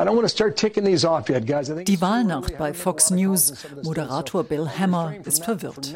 Die Wahlnacht bei Fox News. Moderator Bill Hammer ist verwirrt.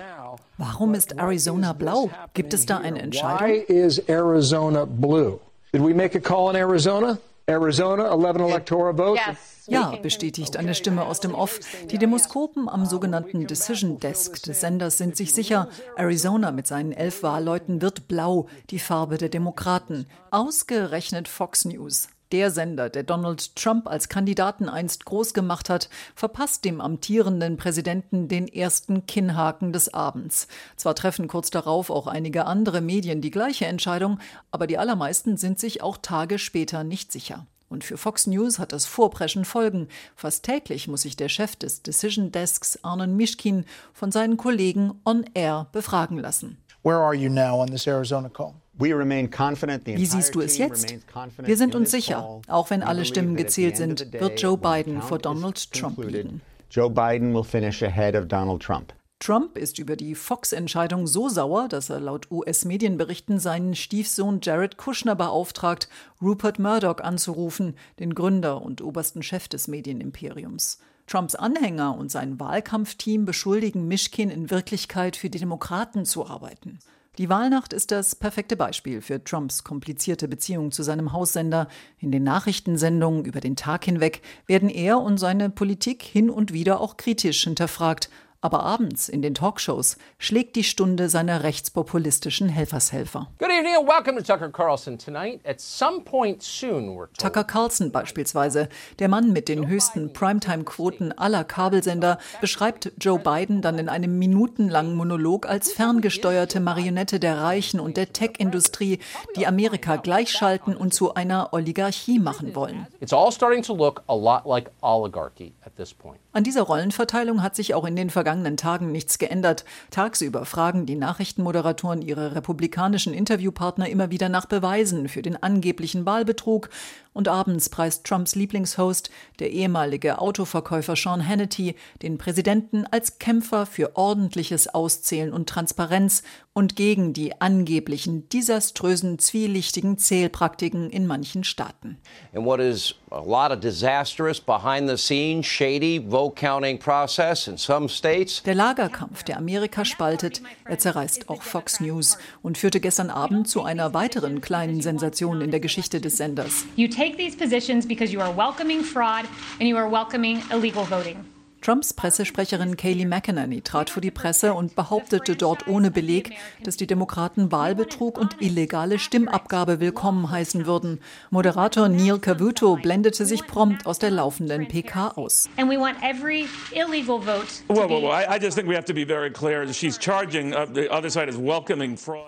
Warum ist Arizona blau? Gibt es da eine Entscheidung? Why is Arizona blue? Did we make a call in Arizona? Arizona, 11 electoral votes. Ja, bestätigt eine Stimme aus dem Off. Die Demoskopen am sogenannten Decision Desk des Senders sind sich sicher, Arizona mit seinen elf Wahlleuten wird blau, die Farbe der Demokraten. Ausgerechnet Fox News. Der Sender, der Donald Trump als Kandidaten einst groß gemacht hat, verpasst dem amtierenden Präsidenten den ersten Kinnhaken des Abends. Zwar treffen kurz darauf auch einige andere Medien die gleiche Entscheidung, aber die allermeisten sind sich auch Tage später nicht sicher. Und für Fox News hat das Vorpreschen Folgen. Fast täglich muss sich der Chef des Decision Desks, Arnon Mischkin, von seinen Kollegen on air befragen lassen. Where are you now on this Arizona call? Wie siehst du es jetzt? Wir sind uns sicher, auch wenn alle Stimmen gezählt sind, wird Joe Biden vor Donald Trump liegen. Joe Biden will finish ahead of Donald Trump. Trump ist über die Fox-Entscheidung so sauer, dass er laut US-Medienberichten seinen Stiefsohn Jared Kushner beauftragt, Rupert Murdoch anzurufen, den Gründer und obersten Chef des Medienimperiums. Trumps Anhänger und sein Wahlkampfteam beschuldigen Mischkin in Wirklichkeit für die Demokraten zu arbeiten. Die Wahlnacht ist das perfekte Beispiel für Trumps komplizierte Beziehung zu seinem Haussender. In den Nachrichtensendungen über den Tag hinweg werden er und seine Politik hin und wieder auch kritisch hinterfragt, aber abends in den Talkshows schlägt die Stunde seiner rechtspopulistischen Helfershelfer. Good evening and welcome to Tucker Carlson tonight. At some point soon, we're. Tucker Carlson beispielsweise, der Mann mit den höchsten Primetime-Quoten aller Kabelsender, beschreibt Joe Biden dann in einem minutenlangen Monolog als ferngesteuerte Marionette der Reichen und der Tech-Industrie, die Amerika gleichschalten und zu einer Oligarchie machen wollen. It's all starting to look a lot like oligarchy at this point. An dieser Rollenverteilung hat sich auch in den vergangenen Tagen nichts geändert. Tagsüber fragen die Nachrichtenmoderatoren ihre republikanischen Interviewpartner immer wieder nach Beweisen für den angeblichen Wahlbetrug. Und abends preist Trumps Lieblingshost, der ehemalige Autoverkäufer Sean Hannity, den Präsidenten als Kämpfer für ordentliches Auszählen und Transparenz und gegen die angeblichen desaströsen, zwielichtigen Zählpraktiken in manchen Staaten. And what is a lot of disastrous behind the scenes shady vote counting process in some states. Der Lagerkampf, der Amerika spaltet, er zerreißt auch Fox News und führte gestern Abend zu einer weiteren kleinen Sensation in der Geschichte des Senders. You take these positions because you are welcoming fraud and you are welcoming illegal voting. Trumps Pressesprecherin Kayleigh McEnany trat vor die Presse und behauptete dort ohne Beleg, dass die Demokraten Wahlbetrug und illegale Stimmabgabe willkommen heißen würden. Moderator Neil Cavuto blendete sich prompt aus der laufenden PK aus.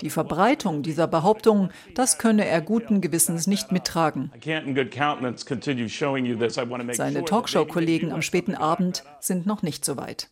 Die Verbreitung dieser Behauptung, das könne er guten Gewissens nicht mittragen. Seine Talkshow-Kollegen am späten Abend sind noch nicht so weit.